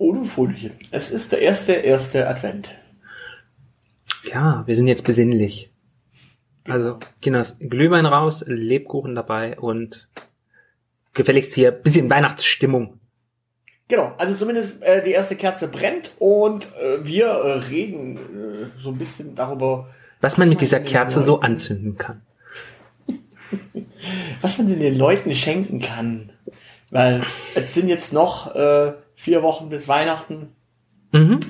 Oh, du Fröhliche. Es ist der erste, erste Advent. Ja, wir sind jetzt besinnlich. Also, Kinders, Glühwein raus, Lebkuchen dabei und gefälligst hier bisschen Weihnachtsstimmung. Genau, also zumindest äh, die erste Kerze brennt und äh, wir äh, reden äh, so ein bisschen darüber, Was man mit dieser Kerze so Leuten- anzünden kann. was man den Leuten schenken kann. Weil es sind jetzt noch äh, vier Wochen bis Weihnachten. Mhm.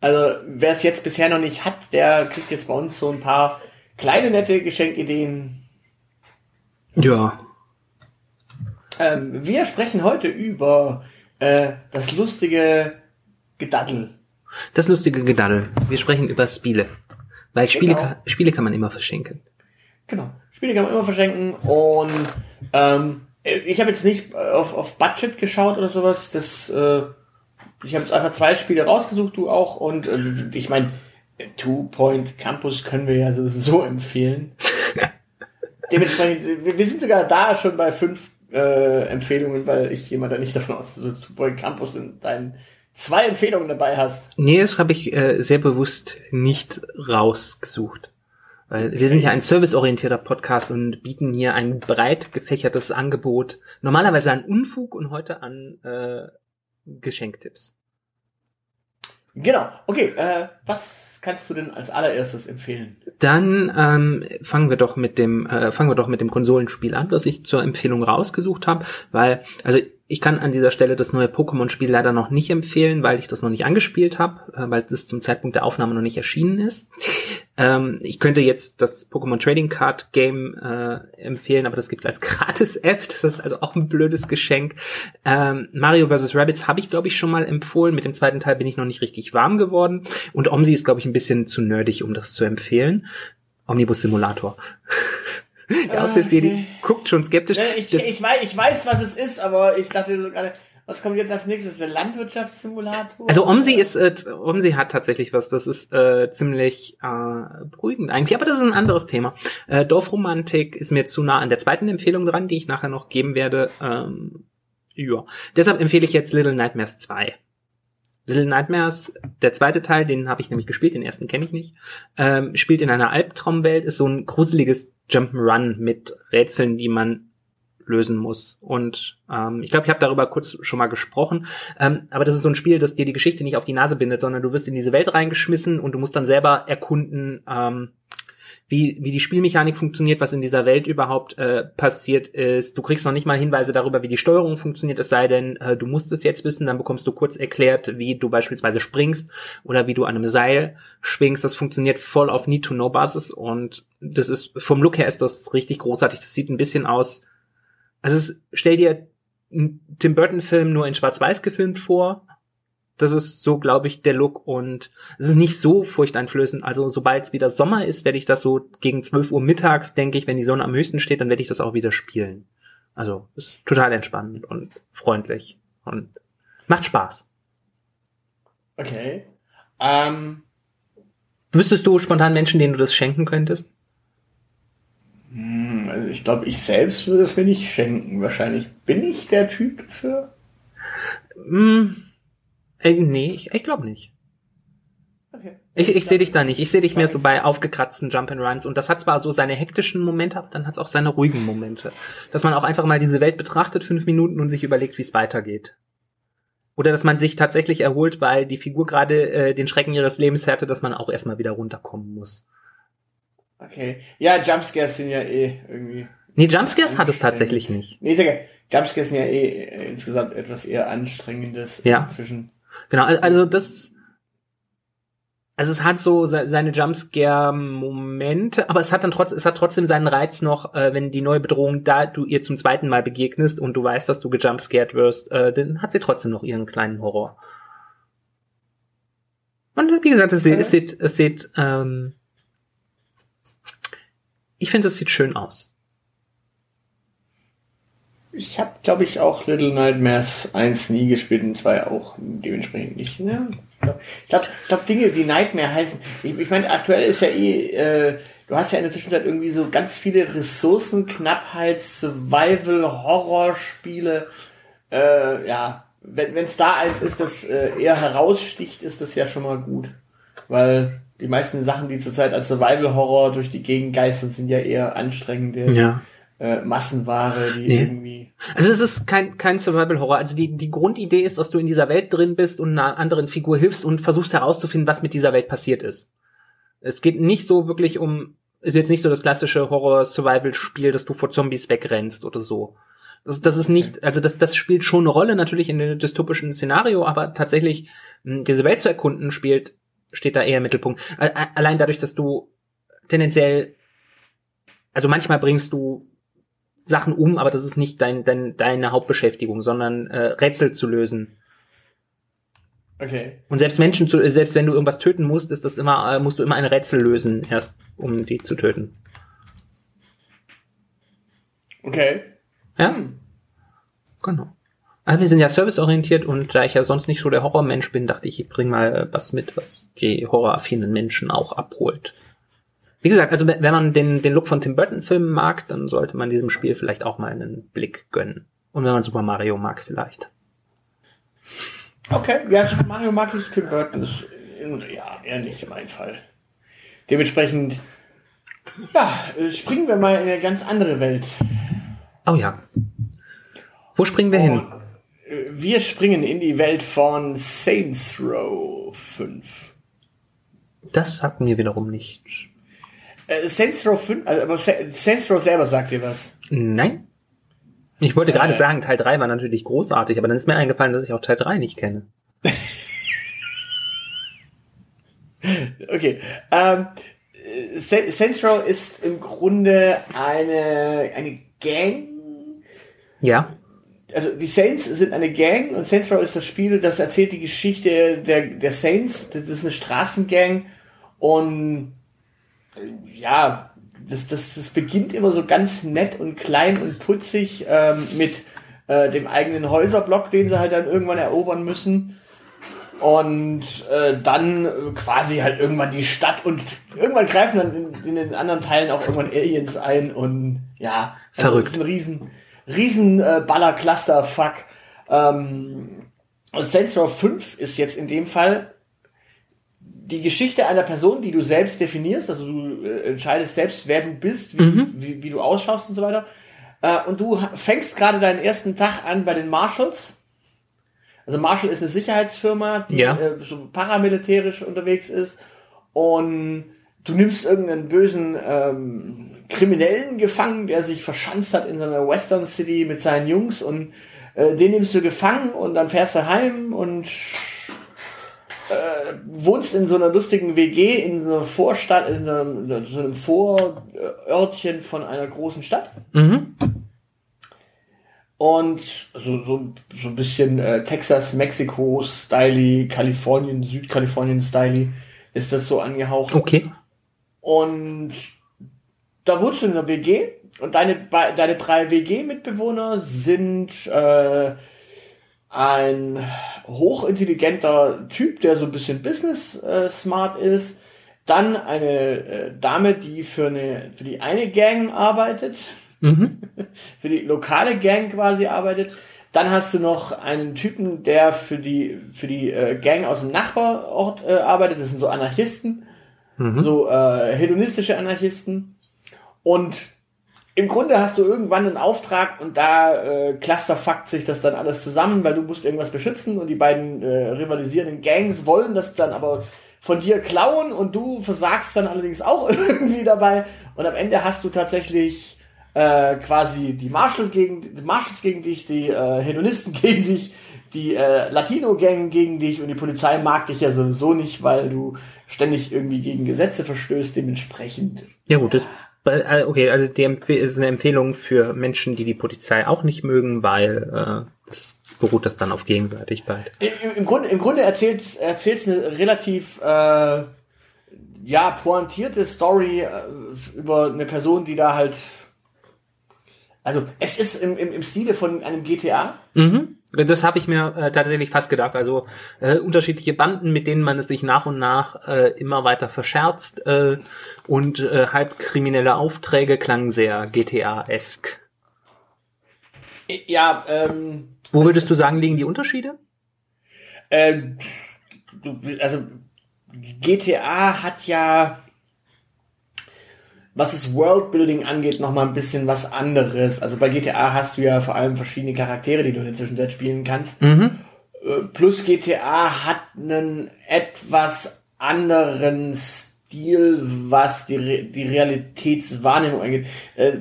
Also wer es jetzt bisher noch nicht hat, der kriegt jetzt bei uns so ein paar kleine nette Geschenkideen. Ja. Ähm, wir sprechen heute über äh, das lustige Gedaddel. Das lustige Gedaddel. Wir sprechen über Spiele. Weil Spiele, Genau. kann, Spiele kann man immer verschenken. Genau. Spiele kann man immer verschenken und ähm, ich habe jetzt nicht auf, auf Budget geschaut oder sowas. Das, äh, ich habe jetzt einfach zwei Spiele rausgesucht, du auch. Und äh, ich meine, Two Point Campus können wir ja sowieso empfehlen. Dementsprechend, wir, wir sind sogar da schon bei fünf äh, Empfehlungen, weil ich gehe mal da nicht davon aus, dass du Two Point Campus in deinen zwei Empfehlungen dabei hast. Nee, das habe ich äh, sehr bewusst nicht rausgesucht. Weil wir sind ja ein serviceorientierter Podcast und bieten hier ein breit gefächertes Angebot. Normalerweise an Unfug und heute an äh, Geschenktipps. Genau. Okay, äh, was kannst du denn als allererstes empfehlen? Dann ähm, fangen wir doch mit dem äh, fangen wir doch mit dem Konsolenspiel an, das ich zur Empfehlung rausgesucht habe, weil also ich kann an dieser Stelle das neue Pokémon-Spiel leider noch nicht empfehlen, weil ich das noch nicht angespielt habe, äh, weil das zum Zeitpunkt der Aufnahme noch nicht erschienen ist. Ähm, ich könnte jetzt das Pokémon Trading Card Game äh, empfehlen, aber das gibt's als Gratis-App. Das ist also auch ein blödes Geschenk. Ähm, Mario vs. Rabbids habe ich, glaube ich, schon mal empfohlen. Mit dem zweiten Teil bin ich noch nicht richtig warm geworden. Und Omsi ist, glaube ich, ein bisschen zu nerdig, um das zu empfehlen. Omnibus Simulator. Der Aushilfsjedi Okay. guckt schon skeptisch. Ja, ich, Das- ich, weiß, ich weiß, was es ist, aber ich dachte so gerade, was kommt jetzt als nächstes? Der Landwirtschaftssimulator? Also Omsi ist, äh, Omsi hat tatsächlich was, das ist äh, ziemlich äh, beruhigend eigentlich, aber das ist ein anderes Thema. Äh, Dorfromantik ist mir zu nah an der zweiten Empfehlung dran, die ich nachher noch geben werde. Ähm, ja. Deshalb empfehle ich jetzt Little Nightmares 2. Little Nightmares, der zweite Teil, den habe ich nämlich gespielt, den ersten kenne ich nicht, ähm, spielt in einer Albtraumwelt, ist so ein gruseliges Jump'n'Run mit Rätseln, die man lösen muss. Und ähm, ich glaube, ich habe darüber kurz schon mal gesprochen. Ähm, aber das ist so ein Spiel, das dir die Geschichte nicht auf die Nase bindet, sondern du wirst in diese Welt reingeschmissen und du musst dann selber erkunden, ähm, wie, wie die Spielmechanik funktioniert, was in dieser Welt überhaupt äh, passiert ist. Du kriegst noch nicht mal Hinweise darüber, wie die Steuerung funktioniert, es sei denn, äh, du musst es jetzt wissen, dann bekommst du kurz erklärt, wie du beispielsweise springst oder wie du an einem Seil schwingst. Das funktioniert voll auf Need-to-Know-Basis und das ist, vom Look her ist das richtig großartig. Das sieht ein bisschen aus, also es, stell dir einen Tim Burton-Film nur in Schwarz-Weiß gefilmt vor. Das ist so, glaube ich, der Look und es ist nicht so furchteinflößend. Also sobald es wieder Sommer ist, werde ich das so gegen 12 Uhr mittags, denke ich, wenn die Sonne am höchsten steht, dann werde ich das auch wieder spielen. Also ist total entspannend und freundlich und macht Spaß. Okay. Ähm, Wüsstest du spontan Menschen, denen du das schenken könntest? hm, also ich glaube, ich selbst würde es mir nicht schenken. Wahrscheinlich bin ich der Typ für. Hm, äh, nee, ich, ich glaube nicht. Okay. Ich, ich sehe dich da nicht. Ich sehe dich mehr so bei aufgekratzten Jump'n'Runs. Und das hat zwar so seine hektischen Momente, aber dann hat es auch seine ruhigen Momente. Dass man auch einfach mal diese Welt betrachtet, fünf Minuten, und sich überlegt, wie es weitergeht. Oder dass man sich tatsächlich erholt, weil die Figur gerade äh, den Schrecken ihres Lebens hatte, dass man auch erstmal wieder runterkommen muss. Okay. Ja, Jumpscares sind ja eh irgendwie. Nee, Jumpscares hat es tatsächlich nicht. Nee, sehr Jumpscares sind ja eh äh, insgesamt etwas eher anstrengendes Ja. zwischen. Genau, al- also das. Also es hat so se- seine Jumpscare-Momente, aber es hat dann trotzdem, es hat trotzdem seinen Reiz noch, äh, wenn die neue Bedrohung da du ihr zum zweiten Mal begegnest und du weißt, dass du gejumpscared wirst, äh, dann hat sie trotzdem noch ihren kleinen Horror. Und wie gesagt, es, sieht, es sieht, es sieht, ähm, ich finde, es sieht schön aus. Ich habe, glaube ich, auch Little Nightmares 1 nie gespielt und 2 auch dementsprechend nicht. Ne? Ich glaube, glaub, glaub, Dinge, die Nightmare heißen. Ich, ich meine, aktuell ist ja eh, äh, du hast ja in der Zwischenzeit irgendwie so ganz viele Ressourcenknappheit, Survival, Horrorspiele. Äh, ja, wenn es da eins ist, das äh, eher heraussticht, ist das ja schon mal gut. Weil die meisten Sachen, die zurzeit als Survival-Horror durch die Gegend geistern, sind ja eher anstrengende Ja. Äh, Massenware, die Nee. irgendwie. Also es ist kein, kein Survival-Horror. Also die, die Grundidee ist, dass du in dieser Welt drin bist und einer anderen Figur hilfst und versuchst herauszufinden, was mit dieser Welt passiert ist. Es geht nicht so wirklich um, ist jetzt nicht so das klassische Horror-Survival-Spiel, dass du vor Zombies wegrennst oder so. Das, das ist nicht, also das, das spielt schon eine Rolle natürlich in einem dystopischen Szenario, aber tatsächlich mh, diese Welt zu erkunden spielt, steht da eher im Mittelpunkt. Allein dadurch, dass du tendenziell, also manchmal bringst du Sachen um, aber das ist nicht dein, dein, deine Hauptbeschäftigung, sondern äh, Rätsel zu lösen. Okay. Und selbst Menschen zu, selbst wenn du irgendwas töten musst, ist das immer, äh, musst du immer ein Rätsel lösen, erst um die zu töten. Okay. Ja? Genau. Aber wir sind ja serviceorientiert und da ich ja sonst nicht so der Horrormensch bin, dachte ich, ich bring mal äh, was mit, was die horroraffinen Menschen auch abholt. Wie gesagt, also wenn man den, den Look von Tim Burton Filmen mag, dann sollte man diesem Spiel vielleicht auch mal einen Blick gönnen. Und wenn man Super Mario mag, vielleicht. Okay. Ja, Super Mario mag ich Tim Burton. Ist, ja, eher nicht mein Fall. Dementsprechend, ja, springen wir mal in eine ganz andere Welt. Oh ja. Wo springen wir hin? Und, äh, wir springen in die Welt von Saints Row 5. Das sagt mir wiederum nichts. Äh, Saints Row 5, also, aber Sa Saints Row selber sagt dir was. Nein? Ich wollte gerade Äh. sagen, Teil 3 war natürlich großartig, aber dann ist mir eingefallen, dass ich auch Teil 3 nicht kenne. Okay. Ähm, äh, Sa- Saints Row ist im Grunde eine, eine Gang. Ja? Also die Saints sind eine Gang und Saints Row ist das Spiel, das erzählt die Geschichte der, der Saints. Das ist eine Straßengang und ja, das, das, das beginnt immer so ganz nett und klein und putzig ähm, mit äh, dem eigenen Häuserblock, den sie halt dann irgendwann erobern müssen. Und äh, dann äh, quasi halt irgendwann die Stadt und irgendwann greifen dann in, in den anderen Teilen auch irgendwann Aliens ein und ja, also Verrückt. das ist ein riesen, riesen äh, Baller-Cluster-Fuck. Ähm, Saints Row 5 ist jetzt in dem Fall die Geschichte einer Person, die du selbst definierst, also du äh, entscheidest selbst, wer du bist, wie, wie, wie du ausschaust und so weiter. Äh, und du fängst gerade deinen ersten Tag an bei den Marshalls. Also Marshall ist eine Sicherheitsfirma, die Ja. äh, so paramilitärisch unterwegs ist. Und du nimmst irgendeinen bösen ähm, Kriminellen gefangen, der sich verschanzt hat in so einer Western City mit seinen Jungs und äh, den nimmst du gefangen und dann fährst du heim und äh, wohnst in so einer lustigen WG in so einer Vorstadt, in einem, in so einem Vorörtchen von einer großen Stadt. Mhm. Und so, so, so ein bisschen äh, Texas, Mexiko, Styly, Kalifornien, Südkalifornien Styly ist das so angehaucht. Okay. Und da wohnst du in einer WG und deine, deine drei WG-Mitbewohner sind äh, ein hochintelligenter Typ, der so ein bisschen business äh, smart ist. Dann eine äh, Dame, die für eine für die eine Gang arbeitet, Mhm. für die lokale Gang quasi arbeitet. Dann hast du noch einen Typen, der für die für die äh, Gang aus dem Nachbarort äh, arbeitet. Das sind so Anarchisten Mhm. so äh, hedonistische Anarchisten. Und im Grunde hast du irgendwann einen Auftrag und da äh, clusterfuckt sich das dann alles zusammen, weil du musst irgendwas beschützen und die beiden äh, rivalisierenden Gangs wollen das dann aber von dir klauen und du versagst dann allerdings auch irgendwie dabei und am Ende hast du tatsächlich äh, quasi die Marshall gegen, die Marshalls gegen dich, die äh, Hedonisten gegen dich, die äh, Latino-Gang gegen dich und die Polizei mag dich ja sowieso nicht, weil du ständig irgendwie gegen Gesetze verstößt, dementsprechend. Ja gut, das okay, also die Empf ist eine Empfehlung für Menschen, die die Polizei auch nicht mögen, weil äh, das beruht das dann auf Gegenseitigkeit. Im, im Grunde, im Grunde erzählt erzählt's eine relativ äh, ja pointierte Story äh, über eine Person, die da halt also es ist im, im, im Stile von einem GTA. Mhm. Das habe ich mir äh, tatsächlich fast gedacht. Also äh, unterschiedliche Banden, mit denen man es sich nach und nach äh, immer weiter verscherzt äh, und äh, halbkriminelle Aufträge klangen sehr GTA-esk. Ja, ähm, Wo würdest du sagen, liegen die Unterschiede? äh, also GTA hat ja was das Worldbuilding angeht, noch mal ein bisschen was anderes. Also bei GTA hast du ja vor allem verschiedene Charaktere, die du in der Zwischenzeit spielen kannst. Mhm. Äh, Plus GTA hat einen etwas anderen Stil, was die, Re die Realitätswahrnehmung angeht. Äh,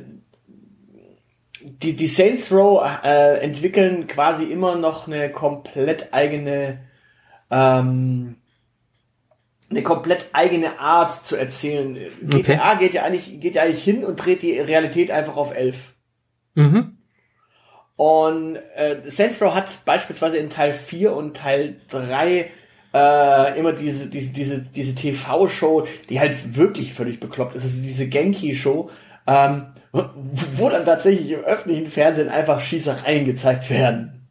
Die, die Saints Row äh, entwickeln quasi immer noch eine komplett eigene ähm, eine komplett eigene Art zu erzählen. GTA geht ja eigentlich geht ja eigentlich hin und dreht die Realität einfach auf elf. Mhm. Und äh, Saints Row hat beispielsweise in Teil 4 und Teil 3 äh, immer diese, diese, diese, diese TV-Show, die halt wirklich völlig bekloppt ist. Also diese Genki-Show, ähm, wo dann tatsächlich im öffentlichen Fernsehen einfach Schießereien gezeigt werden.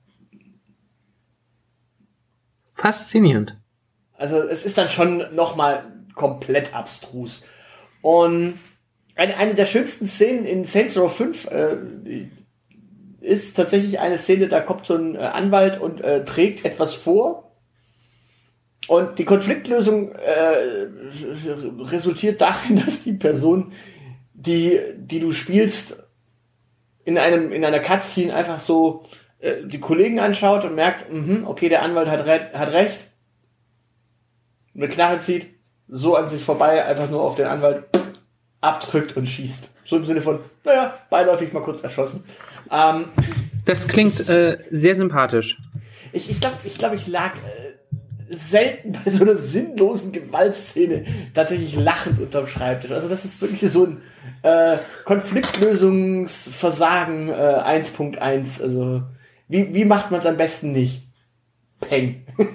Faszinierend. Also es ist dann schon nochmal komplett abstrus. Und eine, eine der schönsten Szenen in Saints Row 5 äh, ist tatsächlich eine Szene, da kommt so ein äh, Anwalt und äh, trägt etwas vor. Und die Konfliktlösung äh, resultiert darin, dass die Person, die, die du spielst, in einem in einer Cutscene einfach so äh, die Kollegen anschaut und merkt, mhm, okay, der Anwalt hat, re hat recht, eine Knarre zieht, so an sich vorbei, einfach nur auf den Anwalt abdrückt und schießt. So im Sinne von, naja, beiläufig mal kurz erschossen. Ähm, Das klingt äh, sehr sympathisch. ich ich glaube, ich, glaub, ich lag äh, selten bei so einer sinnlosen Gewaltszene tatsächlich lachend unterm Schreibtisch. Also das ist wirklich so ein äh, Konfliktlösungsversagen äh, 1.1. Also wie, wie macht man es am besten nicht? Peng.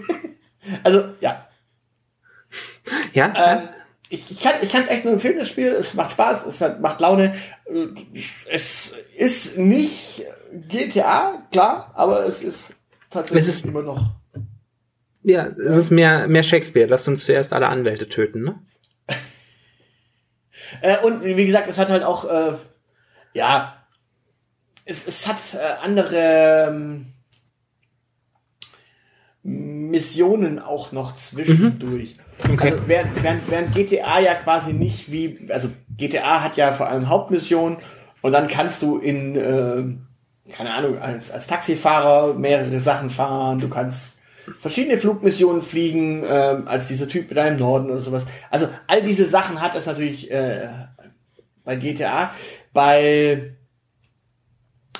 also ja, Ja? Ähm, ich, ich kann ich kann es echt nur empfehlen, das Spiel. Es macht Spaß, es hat, macht Laune. Es ist nicht GTA, klar, aber es ist tatsächlich Es ist- immer noch. ja, es ist mehr, mehr Shakespeare. Lasst uns zuerst alle Anwälte töten, ne? Äh, und wie gesagt, es hat halt auch, äh, ja, es, es hat äh, andere ähm, Missionen auch noch zwischendurch. Okay. Also während, während, während GTA ja quasi nicht wie, also GTA hat ja vor allem Hauptmissionen und dann kannst du in, äh, keine Ahnung, als, als Taxifahrer mehrere Sachen fahren, du kannst verschiedene Flugmissionen fliegen, ähm, als dieser Typ da im Norden oder sowas. Also all diese Sachen hat es natürlich äh, bei GTA. Bei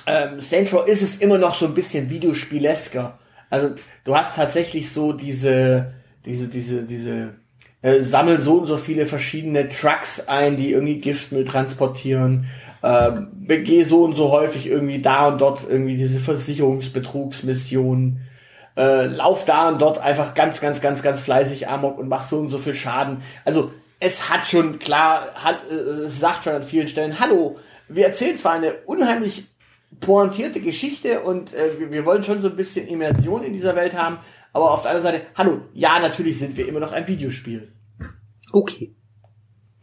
ähm, Saints Row ist es immer noch so ein bisschen Videospielesker. Also du hast tatsächlich so diese, diese, diese, diese äh, sammel so und so viele verschiedene Trucks ein, die irgendwie Giftmüll transportieren. Ähm, begeh so und so häufig irgendwie da und dort irgendwie diese Versicherungsbetrugsmissionen. Äh, lauf da und dort einfach ganz, ganz, ganz, ganz fleißig Amok und mach so und so viel Schaden. Also es hat schon klar, hat, äh, es sagt schon an vielen Stellen, hallo, wir erzählen zwar eine unheimlich pointierte Geschichte und äh, wir, wir wollen schon so ein bisschen Immersion in dieser Welt haben, aber auf der anderen Seite, hallo, ja, natürlich sind wir immer noch ein Videospiel. Okay.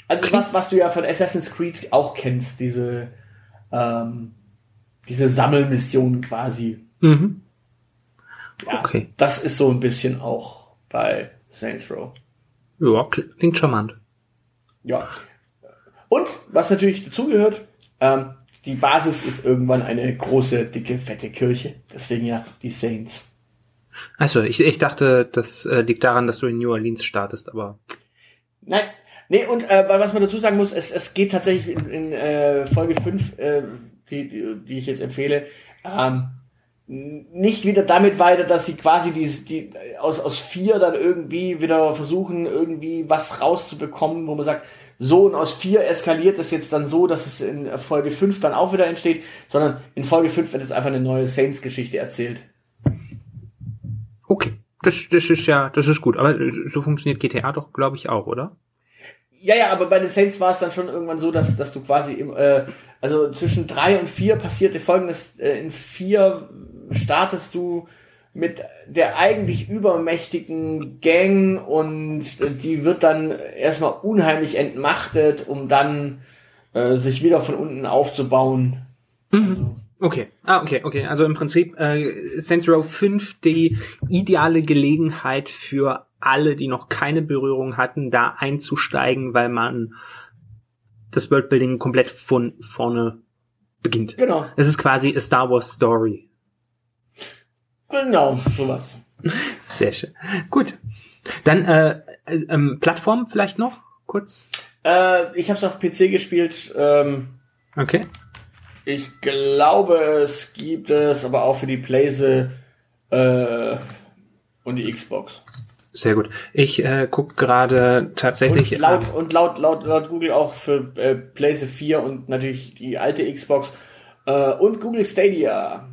Also was, was du ja von Assassin's Creed auch kennst, diese, ähm, diese Sammelmission quasi. Mhm. Ja, Okay. Das ist so ein bisschen auch bei Saints Row. Ja, kl- klingt charmant. Ja. Und was natürlich dazugehört, ähm, die Basis ist irgendwann eine große, dicke, fette Kirche. Deswegen ja die Saints. Also ich, ich dachte, das äh, liegt daran, dass du in New Orleans startest, aber Nein, Nee, und äh, was man dazu sagen muss, es, es geht tatsächlich in, in äh, Folge 5, äh, die, die, die ich jetzt empfehle, ähm, nicht wieder damit weiter, dass sie quasi die, die aus, aus vier dann irgendwie wieder versuchen, irgendwie was rauszubekommen, wo man sagt, so und aus vier eskaliert es jetzt dann so, dass es in Folge 5 dann auch wieder entsteht, sondern in Folge 5 wird jetzt einfach eine neue Saints-Geschichte erzählt. Okay, das, das ist ja, das ist gut. Aber so funktioniert GTA doch, glaube ich, auch, oder? Ja, ja, aber bei den Saints war es dann schon irgendwann so, dass, dass du quasi im, äh, also zwischen drei und vier passierte folgendes, äh, in vier startest du mit der eigentlich übermächtigen Gang und die wird dann erstmal unheimlich entmachtet, um dann äh, sich wieder von unten aufzubauen. Mhm. Okay, ah, okay, okay. Also im Prinzip äh, Saints Row 5 die ideale Gelegenheit für alle, die noch keine Berührung hatten, da einzusteigen, weil man das Worldbuilding komplett von vorne beginnt. Genau. Es ist quasi a Star Wars Story. Genau, sowas. Sehr schön. Gut. Dann äh, ähm, Plattform vielleicht noch kurz. Äh, ich habe es auf PC gespielt. Ähm, okay. Ich glaube, es gibt es aber auch für die Playse äh, und die Xbox. Sehr gut. Ich äh, guck gerade tatsächlich. Und laut, und laut, laut, laut Google auch für äh, PlayStation 4 und natürlich die alte Xbox äh, und Google Stadia.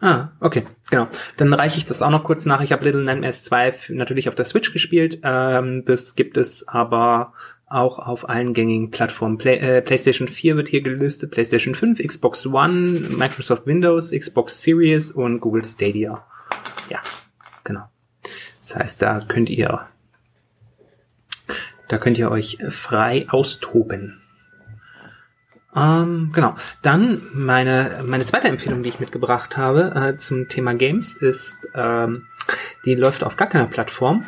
Ah, okay, genau. Dann reiche ich das auch noch kurz nach. Ich habe Little Nightmares 2 natürlich auf der Switch gespielt. Ähm, das gibt es aber auch auf allen gängigen Plattformen. Play, äh, PlayStation 4 wird hier gelistet, PlayStation 5, Xbox One, Microsoft Windows, Xbox Series und Google Stadia. Ja, genau. Das heißt, da könnt ihr, da könnt ihr euch frei austoben. Ähm, genau. Dann meine, meine zweite Empfehlung, die ich mitgebracht habe äh, zum Thema Games, ist, ähm, die läuft auf gar keiner Plattform.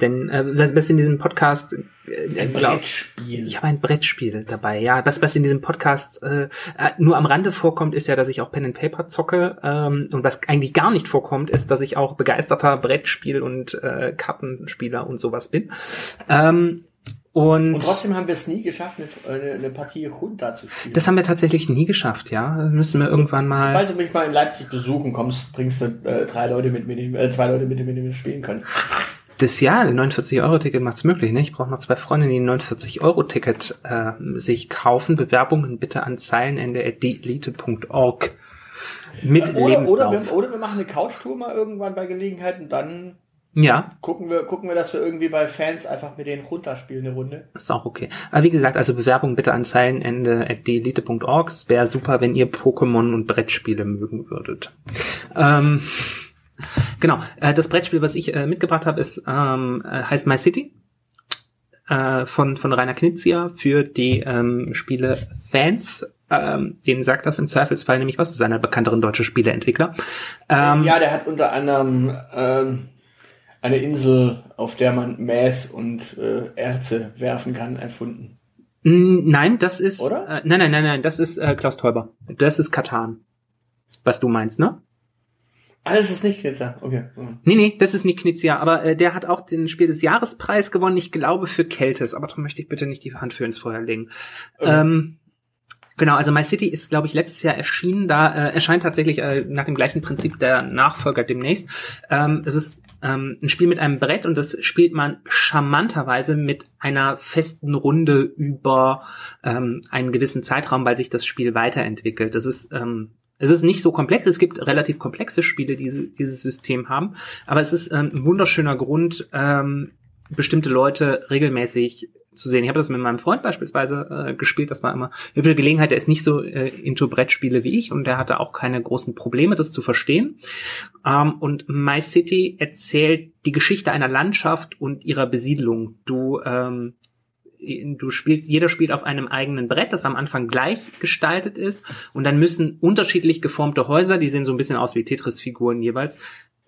Denn äh, was, was in diesem Podcast äh, ein glaub, Brettspiel. Ich habe ein Brettspiel dabei, ja. Was, was in diesem Podcast äh, äh, nur am Rande vorkommt, ist ja, dass ich auch Pen and Paper zocke. Ähm, und was eigentlich gar nicht vorkommt, ist, dass ich auch begeisterter Brettspiel- und äh, Kartenspieler und sowas bin. Ähm, und, und, trotzdem haben wir es nie geschafft, eine, eine Partie Junta zu spielen. Das haben wir tatsächlich nie geschafft, ja. Das müssen wir irgendwann mal. Sobald du mich mal in Leipzig besuchen kommst, bringst du äh, drei Leute mit, mit dem, äh, zwei Leute mit, mit dem wir spielen können das Jahr, ein 49-Euro-Ticket macht's möglich. Ne? Ich brauche noch zwei Freundinnen, die ein 49-Euro-Ticket äh, sich kaufen. Bewerbungen bitte an zeilenende.delete.org. Mit oder, Lebenslauf. Oder wir, oder wir machen eine Couchtour mal irgendwann bei Gelegenheit und dann ja. Gucken wir, gucken wir, dass wir irgendwie bei Fans einfach mit denen runterspielen eine Runde. ist auch okay. Aber wie gesagt, also Bewerbung bitte an zeilenende.delete.org. Es wäre super, wenn ihr Pokémon und Brettspiele mögen würdet. Ähm, Genau, äh, das Brettspiel, was ich äh, mitgebracht habe, ist ähm, äh, heißt My City äh, von von Rainer Knizia für die ähm, Spiele Fans. Ähm, denen sagt das im Zweifelsfall nämlich was. Das ist einer bekannteren deutschen Spieleentwickler. Ähm, ja, der hat unter anderem ähm, eine Insel, auf der man Mäß und äh, Erze werfen kann, erfunden. Nein, das ist Oder? Äh, nein, nein, nein, nein, das ist äh, Klaus Teuber. Das ist Katan. Was du meinst, ne? Ah, das ist nicht Knizia, okay. Nee, nee, das ist nicht Knizia, aber äh, der hat auch den Spiel des Jahrespreis gewonnen, ich glaube für Keltes, aber darum möchte ich bitte nicht die Hand für ins Feuer legen. Okay. Ähm, genau, also My City ist, glaube ich, letztes Jahr erschienen, da äh, erscheint tatsächlich äh, nach dem gleichen Prinzip der Nachfolger demnächst. Ähm, es ist ähm, ein Spiel mit einem Brett und das spielt man charmanterweise mit einer festen Runde über ähm, einen gewissen Zeitraum, weil sich das Spiel weiterentwickelt. Das ist ähm, es ist nicht so komplex. Es gibt relativ komplexe Spiele, die dieses System haben. Aber es ist ähm, ein wunderschöner Grund, ähm, bestimmte Leute regelmäßig zu sehen. Ich habe das mit meinem Freund beispielsweise äh, gespielt. Das war immer eine Gelegenheit. Der ist nicht so äh, into Brettspiele wie ich und der hatte auch keine großen Probleme, das zu verstehen. Ähm, und My City erzählt die Geschichte einer Landschaft und ihrer Besiedlung. Du ähm, du spielst, jeder spielt auf einem eigenen Brett, das am Anfang gleich gestaltet ist und dann müssen unterschiedlich geformte Häuser, die sehen so ein bisschen aus wie Tetris-Figuren jeweils,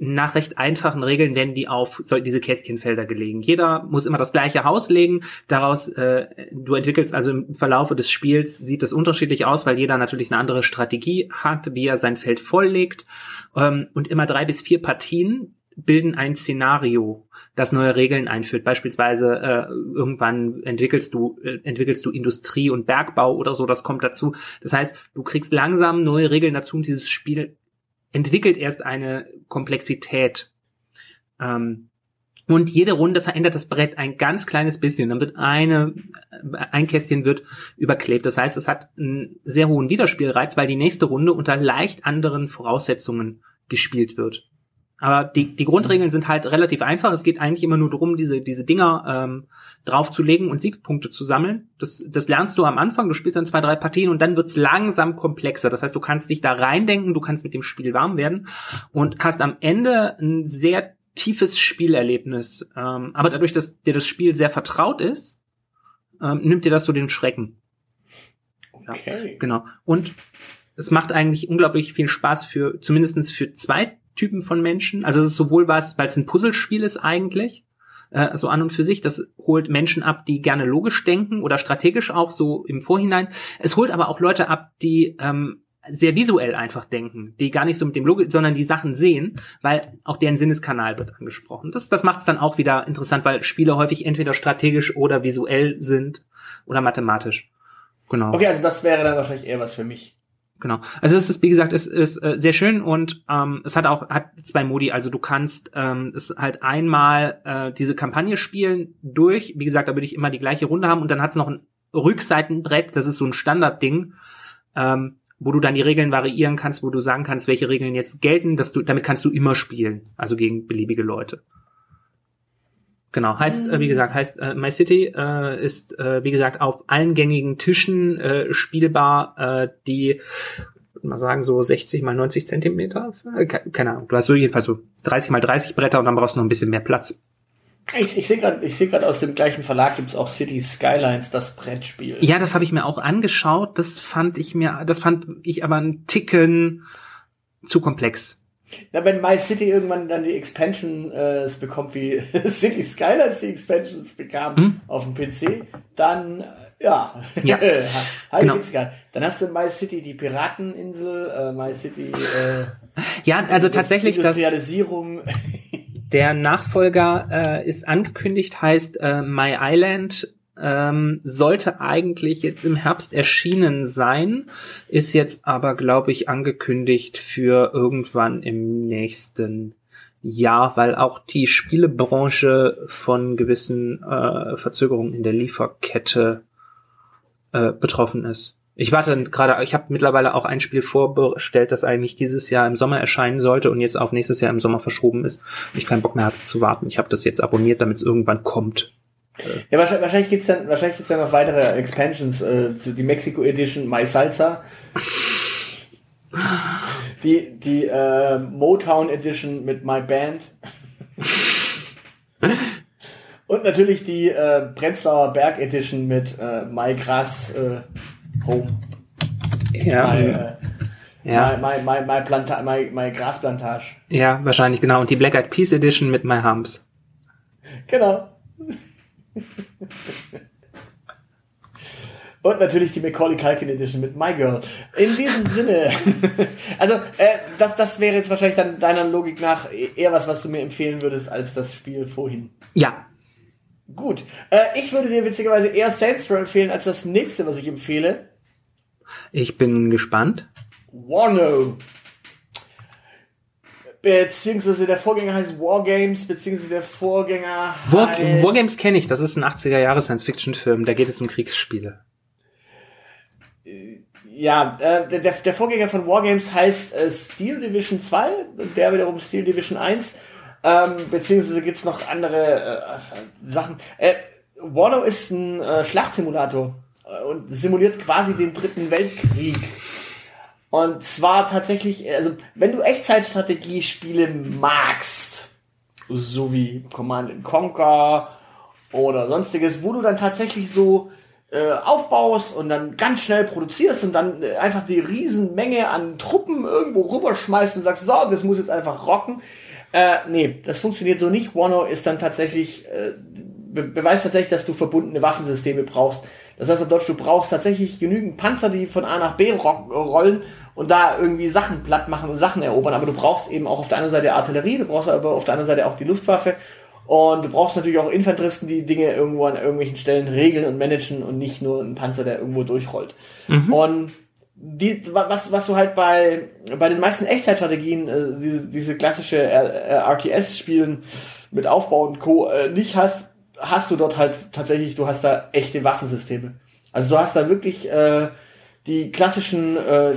nach recht einfachen Regeln werden die auf diese Kästchenfelder gelegen. Jeder muss immer das gleiche Haus legen. Daraus, äh, du entwickelst also im Verlaufe des Spiels, sieht das unterschiedlich aus, weil jeder natürlich eine andere Strategie hat, wie er sein Feld volllegt. Ähm, und immer drei bis vier Partien bilden ein Szenario, das neue Regeln einführt. Beispielsweise äh, irgendwann entwickelst du äh, entwickelst du Industrie und Bergbau oder so, das kommt dazu. Das heißt, du kriegst langsam neue Regeln dazu und dieses Spiel entwickelt erst eine Komplexität. Ähm, und jede Runde verändert das Brett ein ganz kleines bisschen. Dann wird eine, ein Kästchen wird überklebt. Das heißt, es hat einen sehr hohen Wiederspielreiz, weil die nächste Runde unter leicht anderen Voraussetzungen gespielt wird. Aber die, die Grundregeln sind halt relativ einfach. Es geht eigentlich immer nur darum, diese, diese Dinger ähm, draufzulegen und Siegpunkte zu sammeln. Das, das lernst du am Anfang, du spielst dann zwei, drei Partien und dann wird's langsam komplexer. Das heißt, du kannst dich da reindenken, du kannst mit dem Spiel warm werden und hast am Ende ein sehr tiefes Spielerlebnis. Ähm, aber dadurch, dass dir das Spiel sehr vertraut ist, ähm, nimmt dir das so den Schrecken. Okay. Ja, genau. Und es macht eigentlich unglaublich viel Spaß für, zumindestens für zwei Typen von Menschen. Also es ist sowohl was, weil es ein Puzzlespiel ist eigentlich, äh, so an und für sich. Das holt Menschen ab, die gerne logisch denken oder strategisch auch so im Vorhinein. Es holt aber auch Leute ab, die ähm, sehr visuell einfach denken, die gar nicht so mit dem Logik, sondern die Sachen sehen, weil auch deren Sinneskanal wird angesprochen. Das, das macht es dann auch wieder interessant, weil Spiele häufig entweder strategisch oder visuell sind oder mathematisch. Genau. Okay, also das wäre dann wahrscheinlich eher was für mich. Genau. Also es ist, wie gesagt, es ist äh, sehr schön und ähm, es hat auch hat zwei Modi. Also du kannst ähm, es halt einmal äh, diese Kampagne spielen durch. Wie gesagt, da würde ich immer die gleiche Runde haben und dann hat es noch ein Rückseitenbrett. Das ist so ein Standardding, ähm, wo du dann die Regeln variieren kannst, wo du sagen kannst, welche Regeln jetzt gelten. Dass du, damit kannst du immer spielen, also gegen beliebige Leute. Genau, heißt, äh, wie gesagt, heißt äh, My City äh, ist, äh, wie gesagt, auf allen gängigen Tischen äh, spielbar, äh, die, würde mal sagen, so 60 mal 90 Zentimeter, keine Ahnung, du hast so jedenfalls so 30 mal 30 Bretter und dann brauchst du noch ein bisschen mehr Platz. Ich, ich sehe gerade ich seh grad aus dem gleichen Verlag gibt's auch City Skylines, das Brettspiel. Ja, das habe ich mir auch angeschaut, das fand ich mir, das fand ich aber einen Ticken zu komplex. Na, wenn My City irgendwann dann die Expansion äh, es bekommt, wie City Skylines die Expansions bekam Hm? auf dem PC, dann äh, ja, Ja, Heide genau. Witzka. Dann hast du in My City die Pirateninsel, äh, My City äh, Ja, also tatsächlich, das, Industrialisierung. Der Nachfolger äh, ist angekündigt, heißt äh, My Island. Ähm, sollte eigentlich jetzt im Herbst erschienen sein, ist jetzt aber, glaube ich, angekündigt für irgendwann im nächsten Jahr, weil auch die Spielebranche von gewissen äh, Verzögerungen in der Lieferkette äh, betroffen ist. Ich warte gerade, ich habe mittlerweile auch ein Spiel vorbestellt, das eigentlich dieses Jahr im Sommer erscheinen sollte und jetzt auf nächstes Jahr im Sommer verschoben ist ich keinen Bock mehr hatte zu warten. Ich habe das jetzt abonniert, damit es irgendwann kommt. Ja, wahrscheinlich, wahrscheinlich gibt's dann, wahrscheinlich gibt's dann noch weitere Expansions, äh, die Mexico Edition My Salsa. Die, die äh, Motown Edition mit My Band. Und natürlich die äh, Prenzlauer Berg Edition mit äh, My Grass äh, Home. Ja, My, äh, ja, my, my, my, my, Planta my, my Grasplantage. ja, wahrscheinlich genau. Und die Black Eyed Peas Edition mit My Humps. Genau. Und natürlich die Macaulay Culkin Edition mit My Girl. In diesem Sinne, also äh, das, das wäre jetzt wahrscheinlich dann deiner Logik nach eher was, was du mir empfehlen würdest als das Spiel vorhin. Ja, Gut, äh, ich würde dir witzigerweise eher Saints Row empfehlen als das nächste, was ich empfehle. ich bin gespannt. Warno. Beziehungsweise der Vorgänger heißt Wargames, beziehungsweise der Vorgänger War, heißt... Wargames kenne ich, das ist ein 80er Jahre Science-Fiction-Film, da geht es um Kriegsspiele. Ja, äh, der, der Vorgänger von Wargames heißt äh, Steel Division 2, und der wiederum Steel Division 1. Ähm, beziehungsweise gibt's noch andere äh, Sachen. Äh, Warno ist ein äh, Schlachtsimulator äh, und simuliert quasi den dritten Weltkrieg. Und zwar tatsächlich, also wenn du Echtzeitstrategie-Spiele magst, so wie Command and Conquer oder sonstiges, wo du dann tatsächlich so äh, aufbaust und dann ganz schnell produzierst und dann äh, einfach die Riesenmenge an Truppen irgendwo rüberschmeißt und sagst, so, das muss jetzt einfach rocken. Äh, nee, das funktioniert so nicht. Wano ist dann tatsächlich äh, be beweist tatsächlich, dass du verbundene Waffensysteme brauchst. Das heißt auf Deutsch, du brauchst tatsächlich genügend Panzer, die von A nach B rollen und da irgendwie Sachen platt machen und Sachen erobern. Aber du brauchst eben auch auf der anderen Seite Artillerie, du brauchst aber auf der anderen Seite auch die Luftwaffe und du brauchst natürlich auch Infanteristen, die Dinge irgendwo an irgendwelchen Stellen regeln und managen und nicht nur einen Panzer, der irgendwo durchrollt. Mhm. Und die, was, was du halt bei, bei den meisten Echtzeitstrategien, äh, diese, diese klassische äh, RTS-Spielen mit Aufbau und Co. Äh, nicht hast, hast du dort halt tatsächlich, du hast da echte Waffensysteme. Also du hast da wirklich äh, die klassischen äh,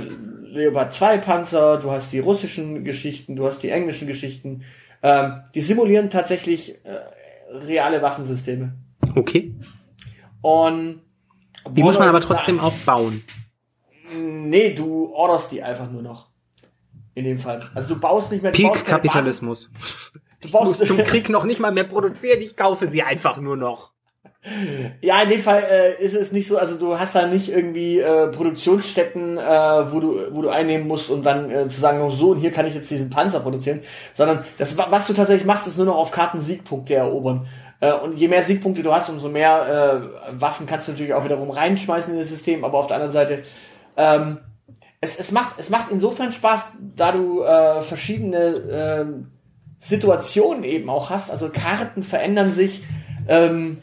Leopard 2 Panzer, du hast die russischen Geschichten, du hast die englischen Geschichten, ähm, die simulieren tatsächlich äh, reale Waffensysteme. Okay. Und die muss man aber trotzdem auch bauen. Nee, du orderst die einfach nur noch. In dem Fall. Also du baust nicht mehr. Peak Kapitalismus. Du baust ich muss zum Krieg noch nicht mal mehr produzieren, ich kaufe sie einfach nur noch. Ja, in dem Fall äh, ist es nicht so, also du hast da nicht irgendwie äh, Produktionsstätten, äh, wo du wo du einnehmen musst, um dann äh, zu sagen, oh, so und hier kann ich jetzt diesen Panzer produzieren, sondern das was du tatsächlich machst, ist nur noch auf Karten Siegpunkte erobern. Äh, und je mehr Siegpunkte du hast, umso mehr äh, Waffen kannst du natürlich auch wiederum reinschmeißen in das System, aber auf der anderen Seite ähm, es, es macht es macht insofern Spaß, da du äh, verschiedene äh, Situationen eben auch hast. Also Karten verändern sich. Ähm,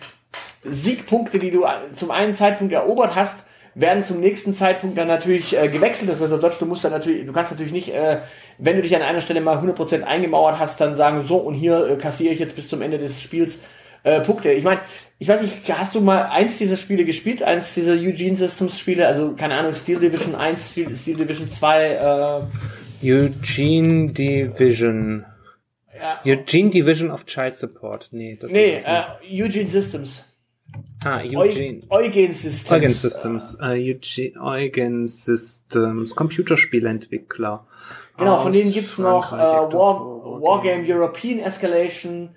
Siegpunkte, die du zum einen Zeitpunkt erobert hast, werden zum nächsten Zeitpunkt dann natürlich äh, gewechselt. Das heißt, Dodge, du musst dann natürlich, du kannst natürlich nicht, äh, wenn du dich an einer Stelle mal 100% eingemauert hast, dann sagen, so und hier äh, kassiere ich jetzt bis zum Ende des Spiels äh, Punkte. Ich meine, ich weiß nicht, hast du mal eins dieser Spiele gespielt, eins dieser Eugene Systems Spiele, also keine Ahnung, Steel Division 1, Steel, Steel Division 2, äh, Eugene Division. Ja. Eugene Division of Child Support. Nee, das nee, ist äh, Eugene Systems. Ah, Eugene. Eugen Systems. Eugen Systems. Eugene, Eugen Systems. Computerspielentwickler. Genau, von denen gibt's noch äh, War, Wargame European Escalation.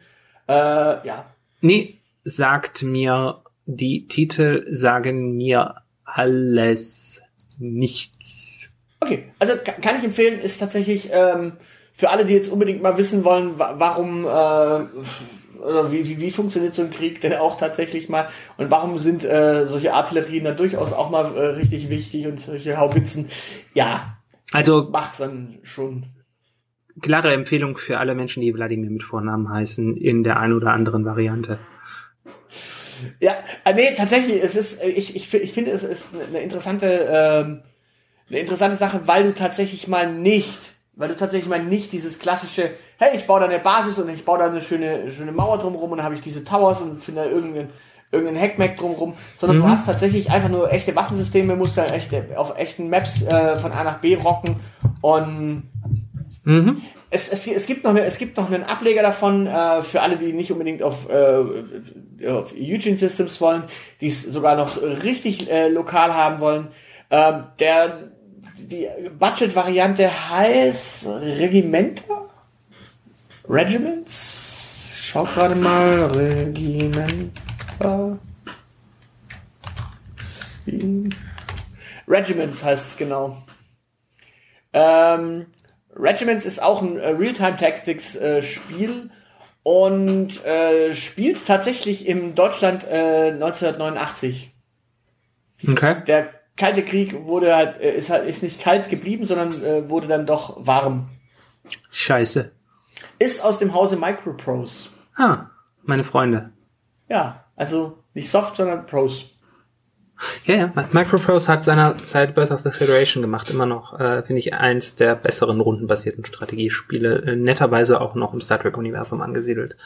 Äh, ja. Nee, sagt mir, die Titel sagen mir alles nichts. Okay, also kann ich empfehlen, ist tatsächlich ähm, für alle, die jetzt unbedingt mal wissen wollen, warum äh, oder wie, wie, wie funktioniert so ein Krieg denn auch tatsächlich mal und warum sind äh, solche Artillerien da durchaus auch mal äh, richtig wichtig und solche Haubitzen, ja, also macht's dann schon. Klare Empfehlung für alle Menschen, die Wladimir mit Vornamen heißen, in der ein oder anderen Variante. Ja, äh, nee, tatsächlich, es ist, äh, ich, ich, ich finde, es ist eine interessante, ähm, eine interessante Sache, weil du tatsächlich mal nicht weil du tatsächlich mal nicht dieses klassische, hey, ich baue da eine Basis und ich baue da eine schöne, schöne Mauer drumherum und dann habe ich diese Towers und finde da irgendeinen, irgendeinen Hackmack drumherum, sondern mhm. du hast tatsächlich einfach nur echte Waffensysteme, musst dann echte, auf echten Maps äh, von A nach B rocken und mhm. es, es, es, gibt noch eine, es gibt noch einen Ableger davon äh, für alle, die nicht unbedingt auf, äh, auf Eugene Systems wollen, die es sogar noch richtig äh, lokal haben wollen. Äh, der die Budget-Variante heißt Regimenter? Regiments? Schau gerade mal. Regimenter. Regiments heißt es genau. Ähm, Regiments ist auch ein äh, Real-Time-Tactics-Spiel äh, und äh, spielt tatsächlich im Deutschland äh, 1989. Okay. Der Kalte Krieg wurde halt, äh, ist halt, ist nicht kalt geblieben, sondern äh, wurde dann doch warm. Scheiße. Ist aus dem Hause Microprose. Ah, meine Freunde. Ja, also nicht Soft, sondern Pros. Ja, ja. Microprose hat seinerzeit Birth of the Federation gemacht, immer noch, äh, finde ich, eins der besseren rundenbasierten Strategiespiele, äh, netterweise auch noch im Star Trek-Universum angesiedelt.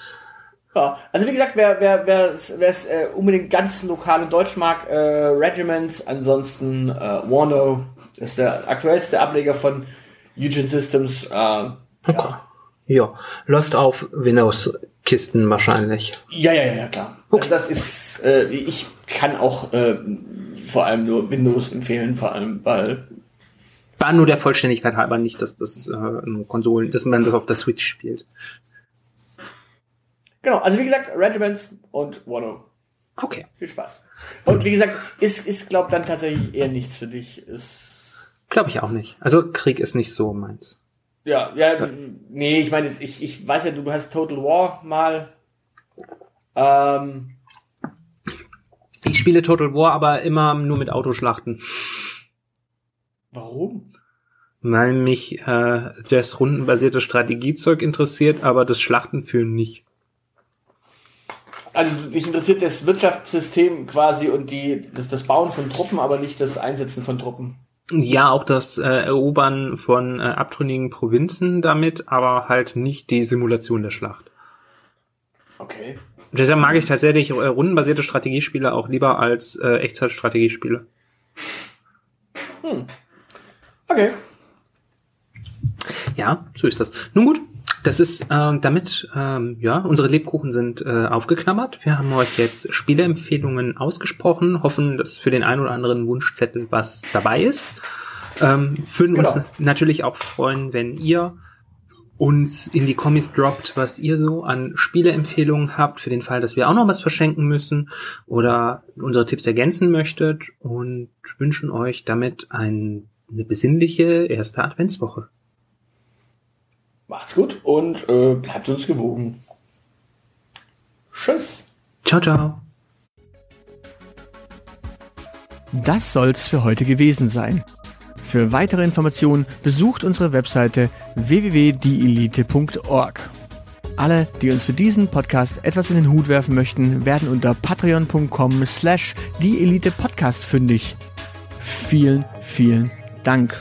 Ja, also wie gesagt, wer wer wer es äh, unbedingt ganz lokal in Deutsch mag, äh, Regiments, ansonsten äh, Warno ist der aktuellste Ableger von Eugene Systems. Äh, okay. ja. Ja, läuft auf Windows-Kisten wahrscheinlich. Ja, ja, ja, klar. Okay. Also das ist, äh, ich kann auch äh, vor allem nur Windows empfehlen, vor allem weil war nur der Vollständigkeit halber nicht, dass das äh, Konsolen, dass man das auf der Switch spielt. Genau, also wie gesagt, Regiments und Wano. Okay. Viel Spaß. Und wie gesagt, ist, ist glaube dann tatsächlich eher nichts für dich. Glaube ich auch nicht. Also Krieg ist nicht so meins. Ja, ja, ja. nee, ich meine, ich, ich weiß ja, du hast Total War mal. Ähm, Ich spiele Total War, aber immer nur mit Autoschlachten. Warum? Weil mich äh, das rundenbasierte Strategiezeug interessiert, aber das Schlachtenführen nicht. Also dich interessiert das Wirtschaftssystem quasi und die, das, das Bauen von Truppen, aber nicht das Einsetzen von Truppen. Ja, auch das äh, Erobern von äh, abtrünnigen Provinzen damit, aber halt nicht die Simulation der Schlacht. Okay. Deshalb mag ich tatsächlich äh, rundenbasierte Strategiespiele auch lieber als äh, Echtzeitstrategiespiele. Hm. Okay. Ja, so ist das. Nun gut, das ist ähm, damit, ähm, ja, unsere Lebkuchen sind äh, aufgeknabbert. Wir haben euch jetzt Spieleempfehlungen ausgesprochen, hoffen, dass für den einen oder anderen Wunschzettel was dabei ist. Ähm, würden Genau. uns natürlich auch freuen, wenn ihr uns in die Kommis droppt, was ihr so an Spieleempfehlungen habt, für den Fall, dass wir auch noch was verschenken müssen oder unsere Tipps ergänzen möchtet und wünschen euch damit ein, eine besinnliche erste Adventswoche. Macht's gut und äh, bleibt uns gewogen. Tschüss. Ciao, ciao. Das soll's für heute gewesen sein. Für weitere Informationen besucht unsere Webseite www.dielite.org. Alle, die uns für diesen Podcast etwas in den Hut werfen möchten, werden unter patreon.com slash dieelitepodcast fündig. Vielen, vielen Dank.